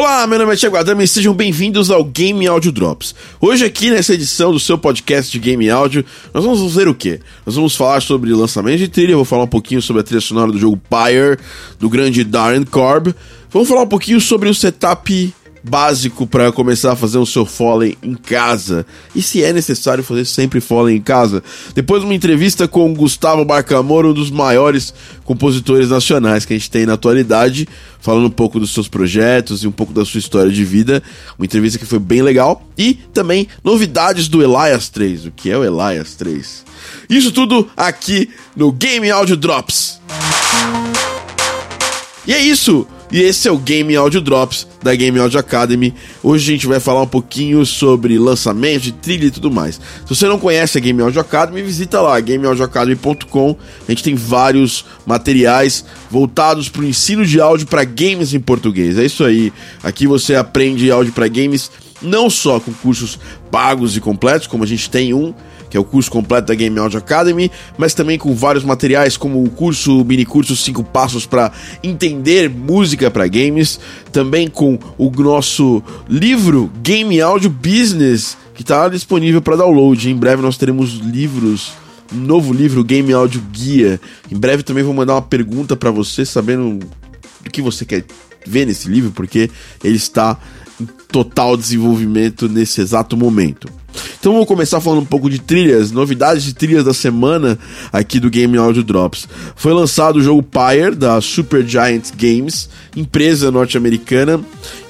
Olá, meu nome é Thiago Adame e sejam bem-vindos ao Game Audio Drops. Hoje aqui nessa edição do seu podcast de Game Audio, nós vamos fazer o quê? Nós vamos falar sobre lançamento de trilha, vou falar um pouquinho sobre a trilha sonora do jogo Pyre, do grande Darren Korb. Vamos falar um pouquinho sobre o setup básico para começar a fazer o seu Foley em casa. E se é necessário fazer sempre Foley em casa. Depois de uma entrevista com Gustavo Barcamoro, um dos maiores compositores nacionais que a gente tem na atualidade, falando um pouco dos seus projetos e um pouco da sua história de vida. Uma entrevista que foi bem legal. E também novidades do Elias 3. O que é o Elias 3? Isso tudo aqui no Game Audio Drops. E é isso! E esse é o Game Audio Drops da Game Audio Academy. Hoje a gente vai falar um pouquinho sobre lançamento de trilha e tudo mais. Se você não conhece a Game Audio Academy, visita lá gameaudioacademy.com. A gente tem vários materiais voltados para o ensino de áudio para games em português. É isso aí. Aqui você aprende áudio para games não só com cursos pagos e completos, como a gente tem um que é o curso completo da Game Audio Academy, mas também com vários materiais como o curso, o mini curso 5 passos para entender música para games, também com o nosso livro Game Audio Business, que está disponível para download. Em breve nós teremos livros um novo livro, Game Audio Guia. Em breve também vou mandar uma pergunta para você, sabendo o que você quer ver nesse livro, porque ele está em total desenvolvimento nesse exato momento. Então vamos começar falando um pouco de trilhas, novidades de trilhas da semana aqui do Game Audio Drops. Foi lançado o jogo Pyre da Super Giant Games, empresa norte-americana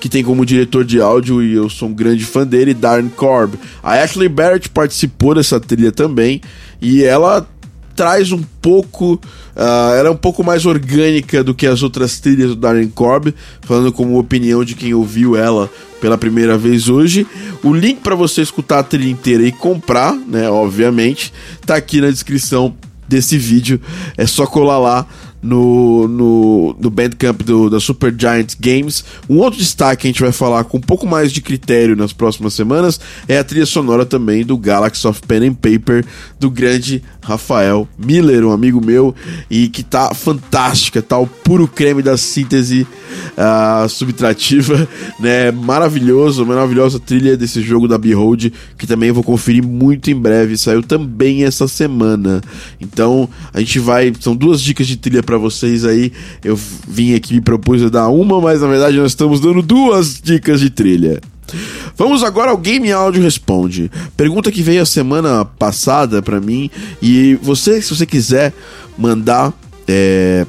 que tem como diretor de áudio e eu sou um grande fã dele, Darren Korb. A Ashley Barrett participou dessa trilha também e ela traz um pouco. Uh, é um pouco mais orgânica do que as outras trilhas do Darren Korb, falando como opinião de quem ouviu ela pela primeira vez hoje. O link para você escutar a trilha inteira e comprar, né, obviamente, tá aqui na descrição desse vídeo. É só colar lá no, no, no Bandcamp do, da Super Giant Games. Um outro destaque que a gente vai falar com um pouco mais de critério nas próximas semanas é a trilha sonora também do Galaxy of Pen and Paper do grande Rafael Miller, um amigo meu, e que tá fantástica, tá o puro creme da síntese uh, subtrativa, né? Maravilhoso, maravilhosa trilha desse jogo da Behold, que também vou conferir muito em breve, saiu também essa semana. Então, a gente vai, são duas dicas de trilha para vocês aí. Eu vim aqui me propus a dar uma, mas na verdade nós estamos dando duas dicas de trilha. Vamos agora ao Game Audio Responde. Pergunta que veio a semana passada para mim e você, se você quiser mandar é,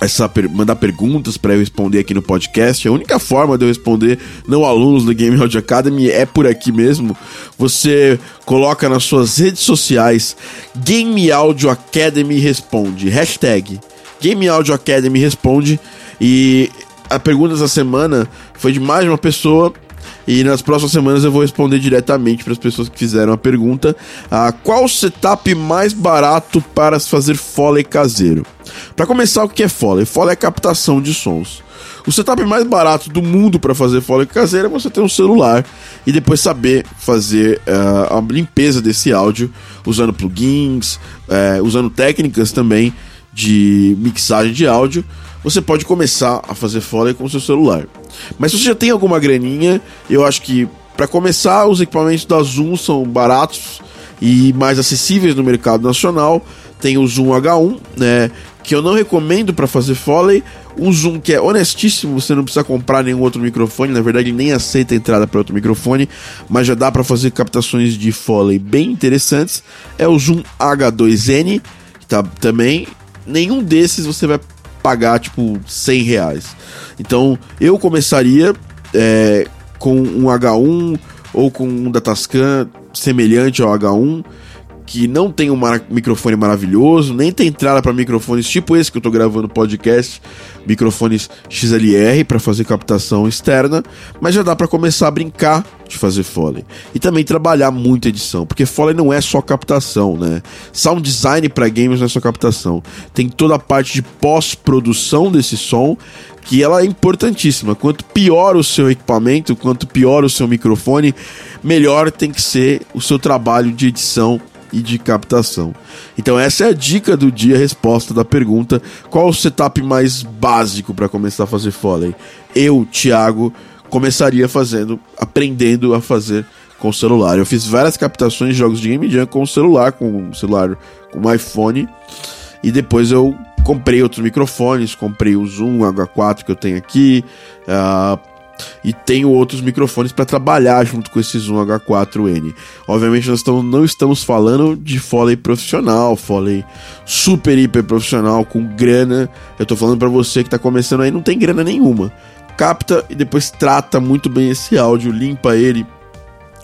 essa mandar perguntas para eu responder aqui no podcast. A única forma de eu responder não alunos do Game Audio Academy é por aqui mesmo. Você coloca nas suas redes sociais Game Audio Academy responde hashtag Game Audio Academy responde e a pergunta da semana foi de mais uma pessoa e nas próximas semanas eu vou responder diretamente para as pessoas que fizeram a pergunta: ah, qual setup mais barato para fazer Foley caseiro? Para começar, o que é Foley? Foley é captação de sons. O setup mais barato do mundo para fazer Foley caseiro é você ter um celular e depois saber fazer uh, a limpeza desse áudio usando plugins, uh, usando técnicas também de mixagem de áudio você pode começar a fazer Foley com o seu celular. Mas se você já tem alguma graninha, eu acho que para começar, os equipamentos da Zoom são baratos e mais acessíveis no mercado nacional. Tem o Zoom H1, né, que eu não recomendo para fazer Foley. Um Zoom que é honestíssimo, você não precisa comprar nenhum outro microfone, na verdade nem aceita entrada para outro microfone, mas já dá para fazer captações de Foley bem interessantes. É o Zoom H2N, tá também. Nenhum desses você vai pagar, tipo, 100 reais. Então, eu começaria é, com um H1 ou com um Datascan semelhante ao H1 que não tem um microfone maravilhoso, nem tem entrada para microfones tipo esse que eu tô gravando podcast, microfones XLR para fazer captação externa, mas já dá para começar a brincar de fazer Foley. E também trabalhar muito edição, porque Foley não é só captação, né? Sound design para games não é só captação. Tem toda a parte de pós-produção desse som, que ela é importantíssima. Quanto pior o seu equipamento, quanto pior o seu microfone, melhor tem que ser o seu trabalho de edição e de captação. Então essa é a dica do dia, resposta da pergunta: qual o setup mais básico para começar a fazer Foley? Eu, Thiago, começaria fazendo, aprendendo a fazer com celular. Eu fiz várias captações de jogos de Game Jam com celular, com celular, com o iPhone, e depois eu comprei outros microfones, comprei o Zoom H4 que eu tenho aqui, uh, e tenho outros microfones para trabalhar junto com esse Zoom H4N. Obviamente nós não estamos falando de Foley profissional, Foley super hiper profissional com grana. Eu estou falando para você que está começando aí, não tem grana nenhuma. Capta e depois trata muito bem esse áudio, limpa ele,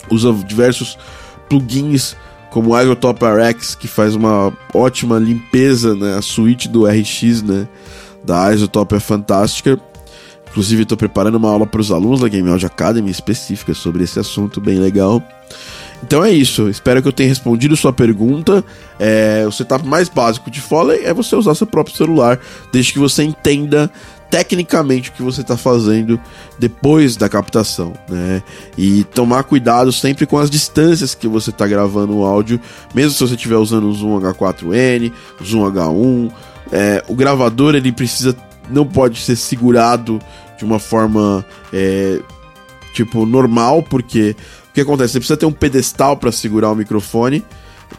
usa diversos plugins como o Isotope RX que faz uma ótima limpeza, né? A suíte do RX, né? Da Isotope é fantástica. Inclusive, estou preparando uma aula para os alunos da Game Audio Academy específica sobre esse assunto, bem legal. Então é isso, espero que eu tenha respondido sua pergunta. É, o setup mais básico de Foley é você usar seu próprio celular, desde que você entenda tecnicamente o que você está fazendo depois da captação, né? E tomar cuidado sempre com as distâncias que você está gravando o áudio, mesmo se você estiver usando o Zoom H4n, o Zoom H1, é, o gravador ele precisa não pode ser segurado de uma forma é, tipo normal, porque o que acontece? Você precisa ter um pedestal para segurar o microfone,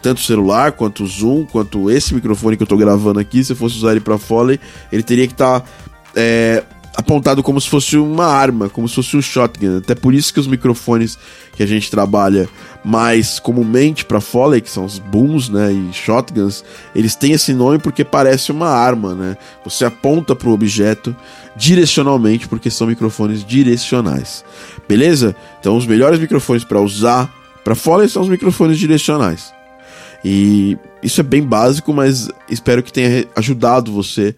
tanto o celular quanto o Zoom, quanto esse microfone que eu estou gravando aqui. Se eu fosse usar ele para Foley, ele teria que estar tá, é, apontado como se fosse uma arma, como se fosse um shotgun. Até por isso que os microfones que a gente trabalha mais comumente para Foley, que são os booms, né, e shotguns, eles têm esse nome porque parece uma arma, né? Você aponta para o objeto direcionalmente porque são microfones direcionais. Beleza? Então os melhores microfones para usar para Foley são os microfones direcionais. E isso é bem básico, mas espero que tenha ajudado você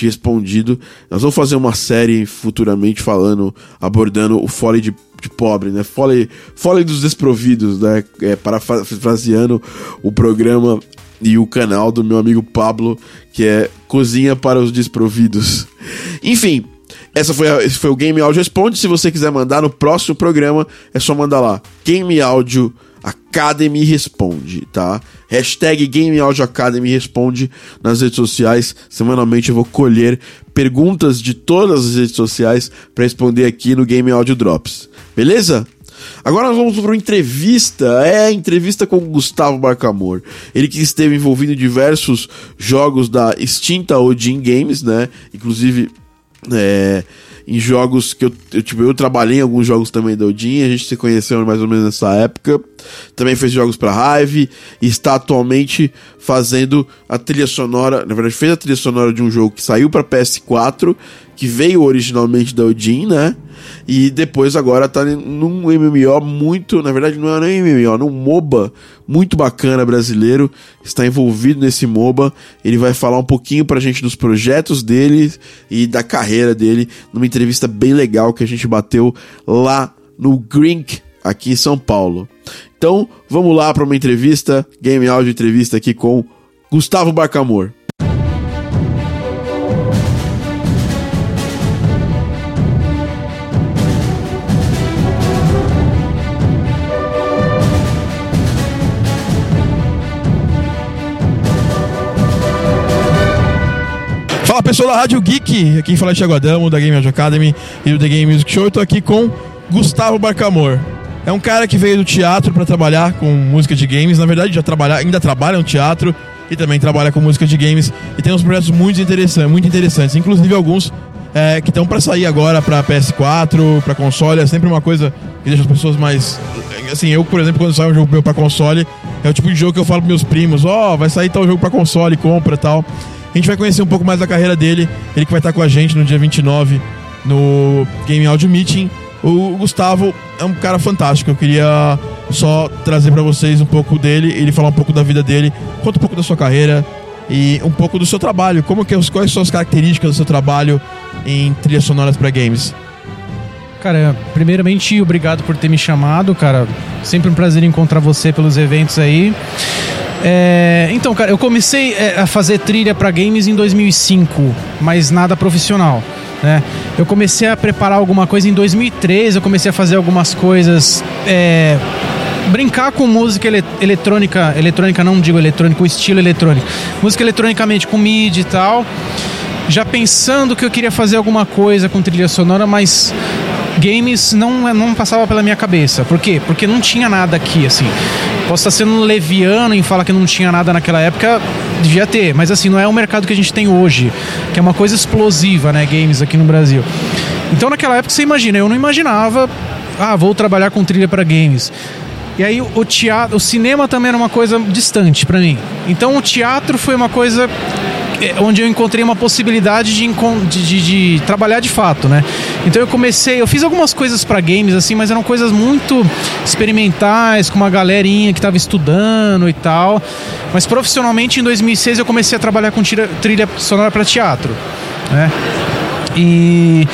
te respondido. Nós vamos fazer uma série futuramente falando, abordando o Foley de, de pobre, né? Foley, Foley dos desprovidos, né? É, parafraseando o programa e o canal do meu amigo Pablo, que é Cozinha para os Desprovidos. Enfim, essa foi a, esse foi o Game Audio Responde. Se você quiser mandar no próximo programa, é só mandar lá. Game Audio Academy Responde, tá? Hashtag Game Audio Academy Responde nas redes sociais. Semanalmente eu vou colher perguntas de todas as redes sociais para responder aqui no Game Audio Drops. Beleza? Agora nós vamos para uma entrevista, é entrevista com o Gustavo Barcamor. Ele que esteve envolvido em diversos jogos da extinta Odin Games, né? Inclusive, é, em jogos que eu, eu, tipo, eu trabalhei em alguns jogos também da Odin, a gente se conheceu mais ou menos nessa época. Também fez jogos para Hive e está atualmente fazendo a trilha sonora, na verdade fez a trilha sonora de um jogo que saiu para PS4, que veio originalmente da Odin, né? E depois agora tá num MMO muito, na verdade não é nem MMO, num MOBA muito bacana brasileiro, está envolvido nesse MOBA. Ele vai falar um pouquinho pra gente dos projetos dele e da carreira dele numa entrevista bem legal que a gente bateu lá no Grink aqui em São Paulo. Então, vamos lá para uma entrevista, Game Audio entrevista aqui com Gustavo Barcamor. Fala pessoal da Rádio Geek, aqui fala é Thiago Adamo, da Game Academy e do The Game Music Show. Eu tô aqui com Gustavo Barcamor. É um cara que veio do teatro para trabalhar com música de games. Na verdade, já trabalha, ainda trabalha no teatro e também trabalha com música de games. E tem uns projetos muito interessantes, muito interessantes. Inclusive alguns é, que estão para sair agora para PS4, para console. É sempre uma coisa que deixa as pessoas mais. Assim, eu, por exemplo, quando sai um jogo meu para console, é o tipo de jogo que eu falo pros meus primos: Ó, oh, vai sair tal jogo para console, compra tal. A gente vai conhecer um pouco mais da carreira dele. Ele que vai estar com a gente no dia 29 no Game Audio Meeting. O Gustavo é um cara fantástico. Eu queria só trazer para vocês um pouco dele, ele falar um pouco da vida dele, conta um pouco da sua carreira e um pouco do seu trabalho. Como que quais são as características do seu trabalho em trilhas sonoras para games? Cara, primeiramente, obrigado por ter me chamado, cara. Sempre um prazer encontrar você pelos eventos aí. É, então, cara, eu comecei é, a fazer trilha para games em 2005, mas nada profissional. Né? Eu comecei a preparar alguma coisa em 2013, eu comecei a fazer algumas coisas é, brincar com música ele, eletrônica, eletrônica não digo eletrônica, o estilo eletrônico, música eletronicamente com MIDI e tal, já pensando que eu queria fazer alguma coisa com trilha sonora, mas games não, não passava pela minha cabeça. Por quê? Porque não tinha nada aqui, assim. Posso estar sendo leviano em falar que não tinha nada naquela época, devia ter, mas assim, não é o mercado que a gente tem hoje, que é uma coisa explosiva, né, games aqui no Brasil. Então naquela época você imagina, eu não imaginava, ah, vou trabalhar com trilha para games. E aí o teatro, o cinema também era uma coisa distante para mim. Então o teatro foi uma coisa onde eu encontrei uma possibilidade de, de, de, de, trabalhar de fato, né? Então eu comecei, eu fiz algumas coisas para games assim, mas eram coisas muito experimentais, com uma galerinha que estava estudando e tal. Mas profissionalmente em 2006 eu comecei a trabalhar com trilha, trilha sonora para teatro, né? E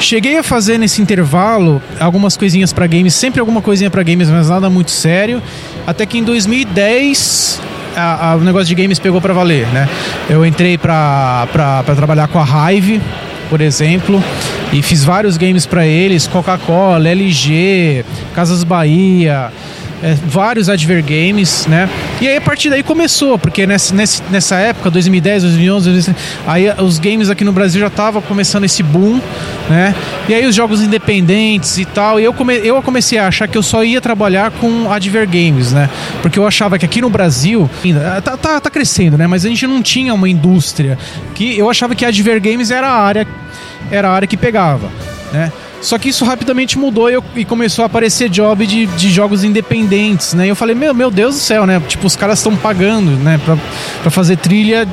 cheguei a fazer nesse intervalo algumas coisinhas para games, sempre alguma coisinha para games, mas nada muito sério. Até que em 2010 a, a, o negócio de games pegou para valer, né? Eu entrei para trabalhar com a Hive, por exemplo, e fiz vários games para eles, Coca-Cola, LG, Casas Bahia, é, vários adver games, né? E aí a partir daí começou, porque nessa, nessa época, 2010, 2011, 2011 aí os games aqui no Brasil já estavam começando esse boom, né? E aí os jogos independentes e tal, e eu, come, eu comecei a achar que eu só ia trabalhar com adver games, né? Porque eu achava que aqui no Brasil, ainda tá, tá, tá crescendo, né? Mas a gente não tinha uma indústria que eu achava que adver games era a área era a área que pegava, né? Só que isso rapidamente mudou e, eu, e começou a aparecer job de, de, jogos independentes, né? E eu falei, meu, meu Deus do céu, né? Tipo, os caras estão pagando, né? Pra, pra fazer trilha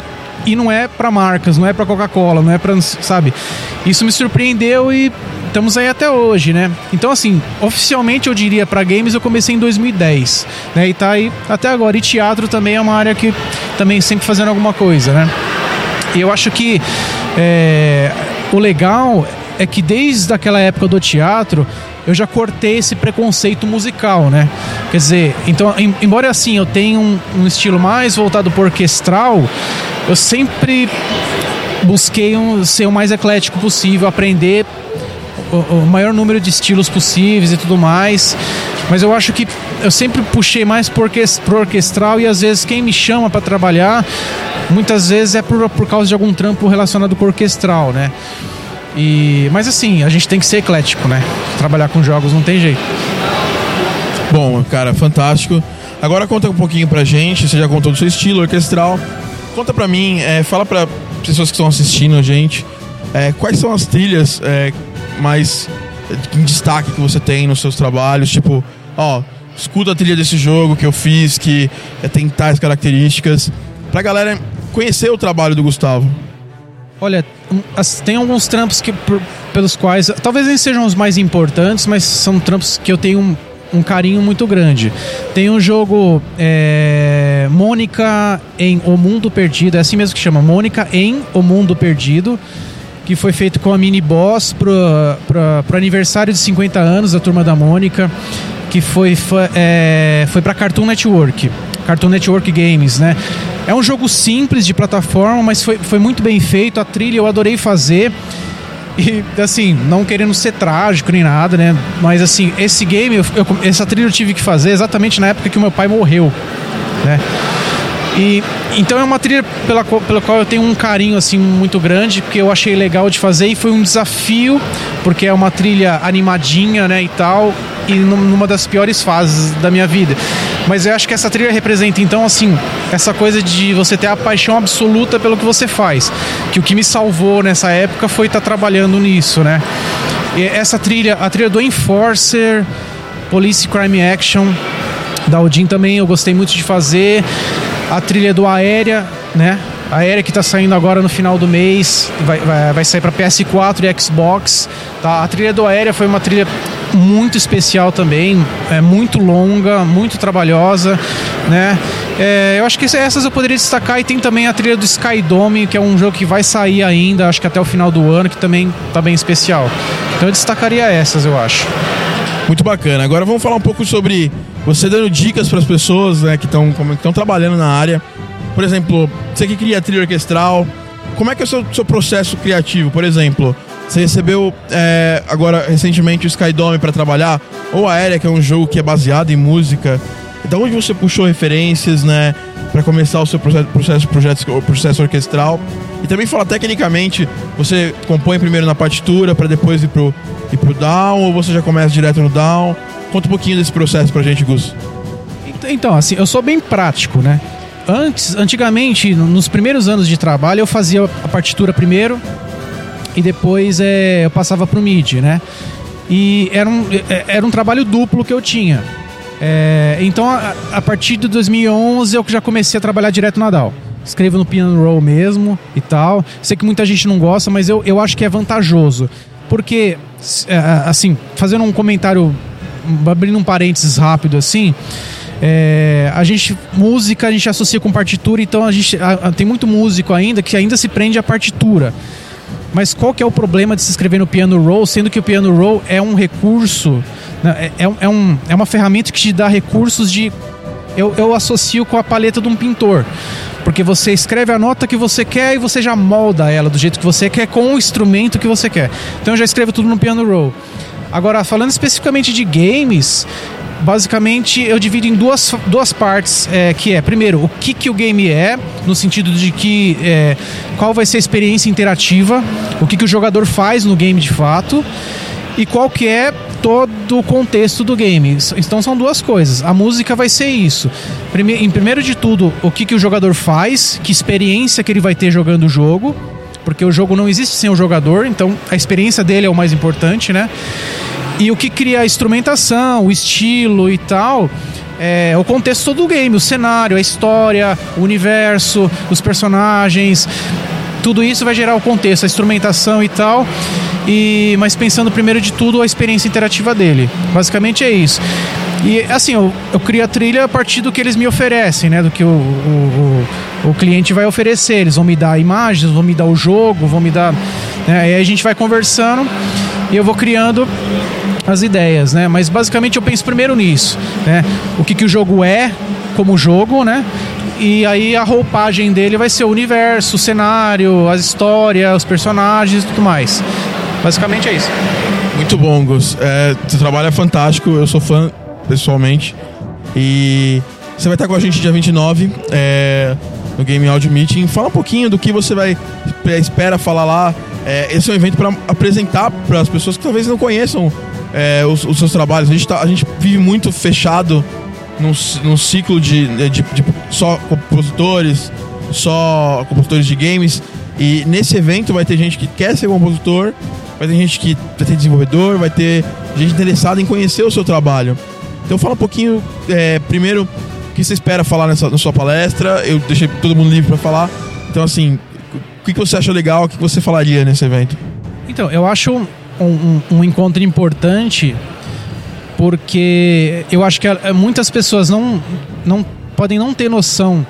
e não é para marcas, não é para Coca-Cola, não é para, sabe? Isso me surpreendeu e estamos aí até hoje, né? Então assim, oficialmente eu diria para games eu comecei em 2010, né? E tá aí até agora. E teatro também é uma área que também sempre fazendo alguma coisa, né? E eu acho que é, o legal é que desde aquela época do teatro eu já cortei esse preconceito musical, né? Quer dizer, então, embora assim eu tenha um, um estilo mais voltado para orquestral, eu sempre busquei um, ser o mais eclético possível, aprender o, o, maior número de estilos possíveis e tudo mais. Mas eu acho que eu sempre puxei mais pro orquestral e às vezes quem me chama para trabalhar, muitas vezes é por, por causa de algum trampo relacionado com orquestral, né? E, mas assim, a gente tem que ser eclético, né? Trabalhar com jogos não tem jeito. Bom, cara, fantástico. Agora conta um pouquinho pra gente, você já contou do seu estilo orquestral. Conta pra mim, é, fala pra pessoas que estão assistindo a gente, é, quais são as trilhas é, mais em destaque que você tem nos seus trabalhos? Tipo, ó, escuta a trilha desse jogo que eu fiz, que é, tem tais características, pra galera conhecer o trabalho do Gustavo. Olha, tem alguns trampos que, por, pelos quais. Talvez eles sejam os mais importantes, mas são trampos que eu tenho um, um carinho muito grande. Tem um jogo é, Mônica em O Mundo Perdido, é assim mesmo que chama, Mônica em O Mundo Perdido, que foi feito com a mini boss pro, pro aniversário de 50 anos da Turma da Mônica, que foi, foi, é, foi pra Cartoon Network. Cartoon Network Games, né? É um jogo simples de plataforma, mas foi, foi muito bem feito. A trilha eu adorei fazer. E, assim, não querendo ser trágico nem nada, né? Mas, assim, esse game, eu, eu, essa trilha eu tive que fazer exatamente na época que o meu pai morreu, né? E, então é uma trilha pela, pela qual eu tenho um carinho, assim, muito grande, porque eu achei legal de fazer e foi um desafio, porque é uma trilha animadinha, né, e tal, e numa das piores fases da minha vida. Mas eu acho que essa trilha representa, então, assim, essa coisa de você ter a paixão absoluta pelo que você faz. Que o que me salvou nessa época foi estar tá trabalhando nisso, né? E essa trilha, a trilha do Enforcer, Police Crime Action, da Odin também eu gostei muito de fazer. A trilha do Aérea, né? A Aérea que está saindo agora no final do mês, vai, vai, vai sair para PS4 e Xbox. Tá? A trilha do Aérea foi uma trilha muito especial também, é muito longa, muito trabalhosa, né? É, eu acho que essas eu poderia destacar e tem também a trilha do Skydome, que é um jogo que vai sair ainda, acho que até o final do ano, que também tá bem especial. Então eu destacaria essas, eu acho. Muito bacana. Agora vamos falar um pouco sobre você dando dicas para as pessoas né, que estão trabalhando na área. Por exemplo, você que cria trilha orquestral, como é que é o seu, seu processo criativo? Por exemplo, Você recebeu é, agora recentemente o Skydome para trabalhar, ou a Aérea, que é um jogo que é baseado em música. Da onde você puxou referências, né, para começar o seu processo, processo, projeto, processo orquestral? E também fala tecnicamente, você compõe primeiro na partitura para depois ir pro, ir pro down, ou você já começa direto no down? Conta um pouquinho desse processo pra gente, Gus. Então, assim, eu sou bem prático, né? Antes, antigamente, nos primeiros anos de trabalho, eu fazia a partitura primeiro e depois é, eu passava pro MIDI, né? E era um, é, era um trabalho duplo que eu tinha. É, então, a, a, partir de 2011, eu já comecei a trabalhar direto na DAW. Escrevo no piano roll mesmo e tal. Sei que muita gente não gosta, mas eu, eu acho que é vantajoso. Porque, é, assim, fazendo um comentário, abrindo um parênteses rápido assim, é, a gente música a gente associa com partitura, então a gente a, a, tem muito músico ainda que ainda se prende à partitura. Mas qual que é o problema de se escrever no piano roll, sendo que o piano roll é um recurso, né, é, é, é, um, é uma ferramenta que te dá recursos de. Eu, eu associo com a paleta de um pintor. Porque você escreve a nota que você quer e você já molda ela do jeito que você quer com o instrumento que você quer. Então eu já escrevo tudo no piano roll. Agora, falando especificamente de games, basicamente eu divido em duas, duas partes, é, que é, primeiro, o que, que o game é, no sentido de que é, qual vai ser a experiência interativa, o que, que o jogador faz no game de fato, e qual que é todo o contexto do game. Então são duas coisas. A música vai ser isso. Em primeiro de tudo, o que, que o jogador faz, que experiência que ele vai ter jogando o jogo, porque o jogo não existe sem o jogador, então a experiência dele é o mais importante, né? E o que cria a instrumentação, o estilo e tal, é o contexto do game, o cenário, a história, o universo, os personagens. Tudo isso vai gerar o contexto, a instrumentação e tal. E, mas pensando primeiro de tudo a experiência interativa dele. Basicamente é isso. E assim, eu, eu crio a trilha a partir do que eles me oferecem, né? Do que o, o, o, o cliente vai oferecer. Eles vão me dar imagens, vão me dar o jogo, vão me dar. Né? Aí a gente vai conversando e eu vou criando as ideias, né? Mas basicamente eu penso primeiro nisso, né? O que, que o jogo é como jogo, né? E aí a roupagem dele vai ser o universo, o cenário, a história, os personagens e tudo mais. Basicamente é isso. Muito bom, Gus. É, seu trabalho é fantástico, eu sou fã pessoalmente. E você vai estar com a gente dia 29 é, no Game Audio Meeting. Fala um pouquinho do que você vai espera falar lá. É, esse é um evento para apresentar para as pessoas que talvez não conheçam é, os, os, seus trabalhos. A gente, tá, a gente vive muito fechado num, num ciclo de, de, de só compositores, só compositores de games. E nesse evento vai ter gente que quer ser compositor, vai ter gente que vai ter desenvolvedor, vai ter gente interessada em conhecer o seu trabalho. Então fala um pouquinho, é, primeiro, o que você espera falar nessa, na sua palestra. Eu deixei todo mundo livre para falar. Então, assim, o que você acha legal, o que você falaria nesse evento? Então, eu acho um, um, encontro importante porque eu acho que muitas pessoas não, não podem não ter noção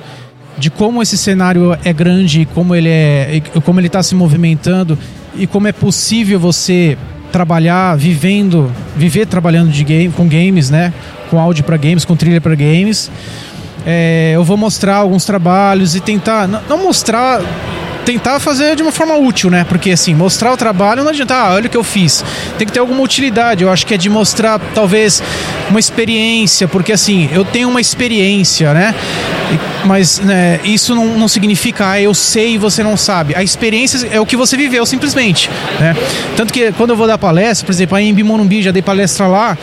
de como esse cenário é grande, como ele é, como ele está se movimentando e como é possível você trabalhar vivendo, viver trabalhando de game, com games, né? Com áudio para games, com trilha para games. É, eu vou mostrar alguns trabalhos e tentar não mostrar tentar fazer de uma forma útil, né? Porque assim, mostrar o trabalho não adianta, ah, olha o que eu fiz. Tem que ter alguma utilidade. Eu acho que é de mostrar talvez uma experiência, porque assim, eu tenho uma experiência, né? Mas né, isso não, não significa, ah, eu sei e você não sabe. A experiência é o que você viveu, simplesmente. Né? Tanto que quando eu vou dar palestra, por exemplo, aí em Bimorumbi, já dei palestra lá,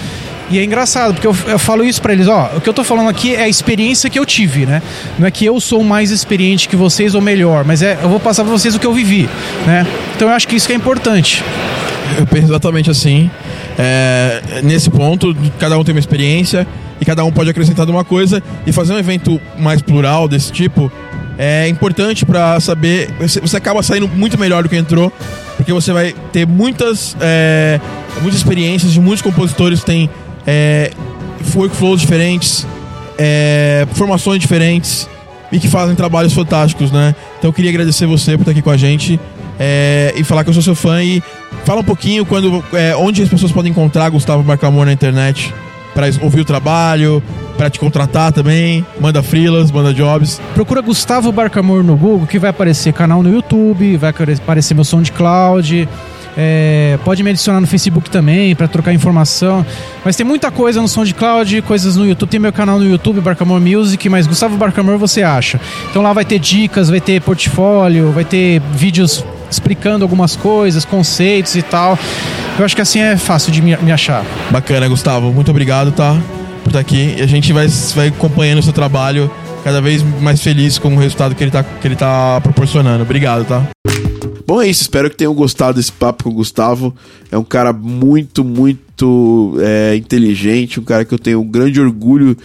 e é engraçado, porque eu, eu falo isso para eles, ó, o que eu tô falando aqui é a experiência que eu tive, né? Não é que eu sou mais experiente que vocês ou melhor, mas é eu vou passar para vocês o que eu vivi, né? Então eu acho que isso que é importante. Eu penso exatamente assim. É, nesse ponto, cada um tem uma experiência e cada um pode acrescentar uma coisa e fazer um evento mais plural desse tipo é importante para saber. Você acaba saindo muito melhor do que entrou, porque você vai ter muitas, é, muitas experiências de muitos compositores que têm é, workflows diferentes, é, formações diferentes e que fazem trabalhos fantásticos, né? Então eu queria agradecer você por estar aqui com a gente é, e falar que eu sou seu fã e fala um pouquinho quando, é, onde as pessoas podem encontrar Gustavo Barcamor na internet para ouvir o trabalho, para te contratar também. Manda freelas, manda jobs. Procura Gustavo Barcamor no Google que vai aparecer canal no YouTube, vai aparecer meu SoundCloud. É, pode me adicionar no Facebook também para trocar informação. Mas tem muita coisa no SoundCloud, coisas no YouTube. Tem meu canal no YouTube, Barcamore Music, mas Gustavo Barcamore você acha. Então lá vai ter dicas, vai ter portfólio, vai ter vídeos explicando algumas coisas, conceitos e tal. Eu acho que assim é fácil de me, achar. Bacana, Gustavo. Muito obrigado, tá? Por estar aqui. E a gente vai, vai acompanhando o seu trabalho cada vez mais feliz com o resultado que ele tá, que ele tá proporcionando. Obrigado, tá? Bom, é isso. Espero que tenham gostado desse papo com o Gustavo. É um cara muito, muito é, inteligente, um cara que eu tenho um grande orgulho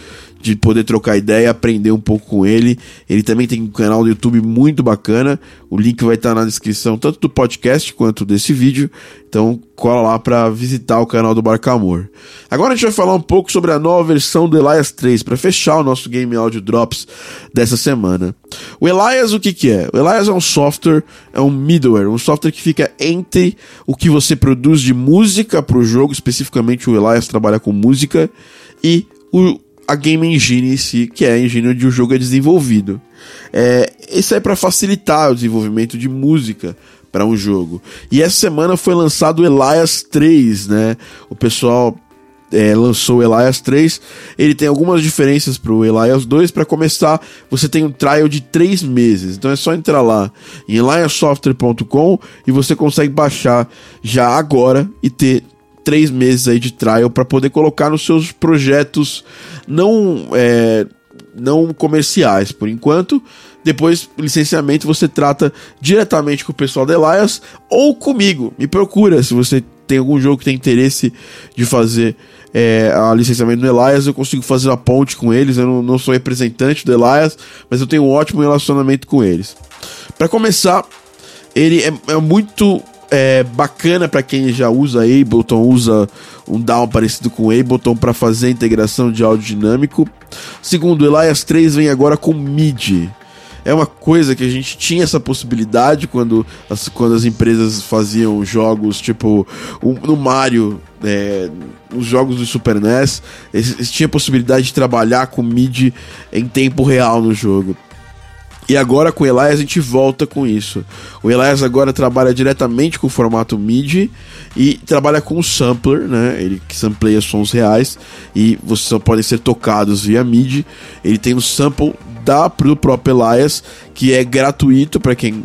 de poder trocar ideia, aprender um pouco com ele. Ele também tem um canal do YouTube muito bacana. O link vai estar na descrição tanto do podcast quanto desse vídeo. Então cola lá para visitar o canal do Barcamor. Agora a gente vai falar um pouco sobre a nova versão do Elias 3 para fechar o nosso Game Audio Drops dessa semana. O Elias o que que é? O Elias é um software, é um middleware, um software que fica entre o que você produz de música para o jogo, especificamente o Elias trabalha com música e o a game engine em si, que é a engine onde o jogo é desenvolvido. É, isso é para facilitar o desenvolvimento de música para um jogo. E essa semana foi lançado Elias 3, né? O pessoal é, lançou Elias 3. Ele tem algumas diferenças para o Elias 2. Para começar, você tem um trial de 3 meses. Então é só entrar lá em eliassoftware.com e você consegue baixar já agora e ter três meses aí de trial para poder colocar nos seus projetos não é, não comerciais por enquanto. Depois, licenciamento, você trata diretamente com o pessoal da Elias ou comigo. Me procura se você tem algum jogo que tem interesse de fazer é, a licenciamento do Elias, eu consigo fazer a ponte com eles. Eu não, não sou representante do Elias, mas eu tenho um ótimo relacionamento com eles. Para começar, ele é, é muito é, bacana para quem já usa Ableton, usa um DAW parecido com Ableton para fazer a integração de áudio dinâmico. Segundo, Elias 3 vem agora com MIDI. É uma coisa que a gente tinha essa possibilidade quando as, quando as empresas faziam jogos tipo no Mario, é, os jogos do Super NES, eles, eles tinham a possibilidade de trabalhar com MIDI em tempo real no jogo. E agora com o Elias a gente volta com isso. O Elias agora trabalha diretamente com o formato MIDI e trabalha com o sampler, né? Ele sampleia sons reais e vocês só podem ser tocados via MIDI. Ele tem um sample da do próprio Elias que é gratuito para quem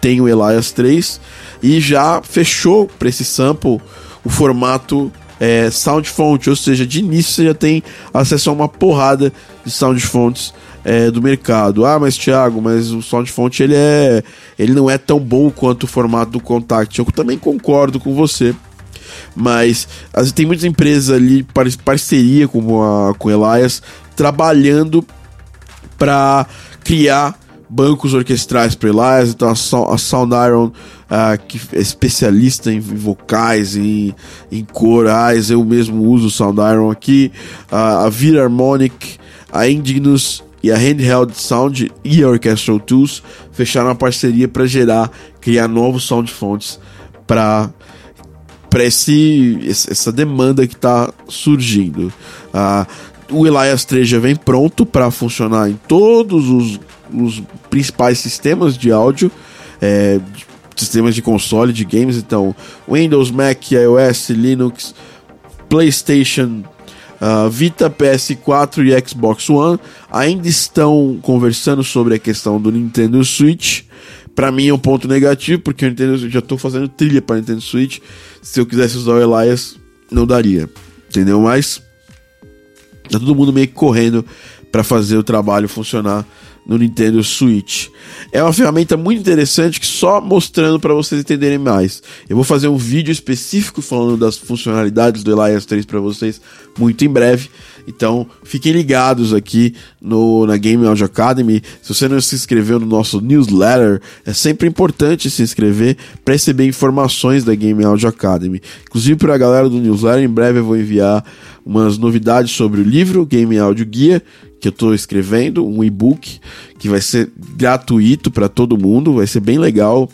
tem o Elias 3 e já fechou para esse sample o formato é, sound font, ou seja, de início você já tem acesso a uma porrada de sound fonts é, do mercado. Ah, mas Thiago, mas o sound font ele é, ele não é tão bom quanto o formato do Contact. Eu também concordo com você. Mas as, tem muitas empresas ali, par, parceria com, a, com Elias, trabalhando para criar bancos orquestrais para Elias. Então a, a Sound Iron, uh, que é especialista em vocais, em, em corais, eu mesmo uso o Sound Iron aqui. Uh, a Vir Harmonic, a Indignus e a Handheld Sound e a Orchestral Tools fecharam uma parceria para gerar, criar novos sound fonts para para essa demanda que está surgindo. Uh, o Elias 3 já vem pronto para funcionar em todos os, os, principais sistemas de áudio, é, sistemas de console, de games, então Windows, Mac, iOS, Linux, PlayStation, Uh, Vita, PS4 e Xbox One ainda estão conversando sobre a questão do Nintendo Switch. Para mim é um ponto negativo, porque eu Nintendo, já estou fazendo trilha para Nintendo Switch. Se eu quisesse usar o Elias, não daria. Entendeu? Mas tá todo mundo meio que correndo para fazer o trabalho funcionar no Nintendo Switch. É uma ferramenta muito interessante que só mostrando para vocês entenderem mais. Eu vou fazer um vídeo específico falando das funcionalidades do Elias 3 para vocês muito em breve. Então, fiquem ligados aqui no na Game Audio Academy. Se você não se inscreveu no nosso newsletter, é sempre importante se inscrever para receber informações da Game Audio Academy. Inclusive para a galera do newsletter, em breve eu vou enviar umas novidades sobre o livro Game Audio Guia que eu estou escrevendo, um e-book que vai ser gratuito para todo mundo, vai ser bem legal.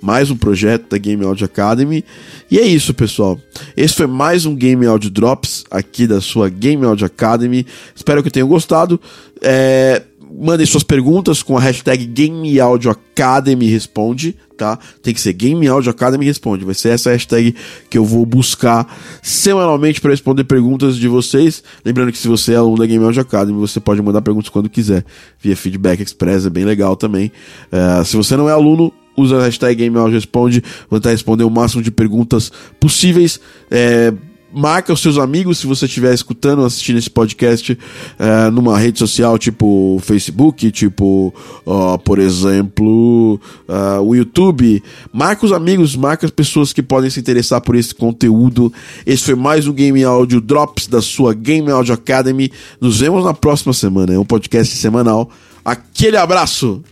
Mais um projeto da Game Audio Academy. E é isso, pessoal. Esse foi mais um Game Audio Drops aqui da sua Game Audio Academy. Espero que tenham gostado. É, mandem suas perguntas com a hashtag Game Audio Academy Responde, tá? Tem que ser Game Audio Academy Responde. Vai ser essa hashtag que eu vou buscar semanalmente para responder perguntas de vocês. Lembrando que se você é aluno da Game Audio Academy, você pode mandar perguntas quando quiser, via Feedback Express, é bem legal também. Uh, se você não é aluno, usa a hashtag Game Audio Responde, vou tentar responder o máximo de perguntas possíveis. É, marca os seus amigos se você estiver escutando, assistindo esse podcast é, numa rede social tipo Facebook, tipo, ó, por exemplo, uh, o YouTube. Marca os amigos, marca as pessoas que podem se interessar por esse conteúdo. Esse foi mais um Game Audio Drops da sua Game Audio Academy. Nos vemos na próxima semana. É um podcast semanal. Aquele abraço!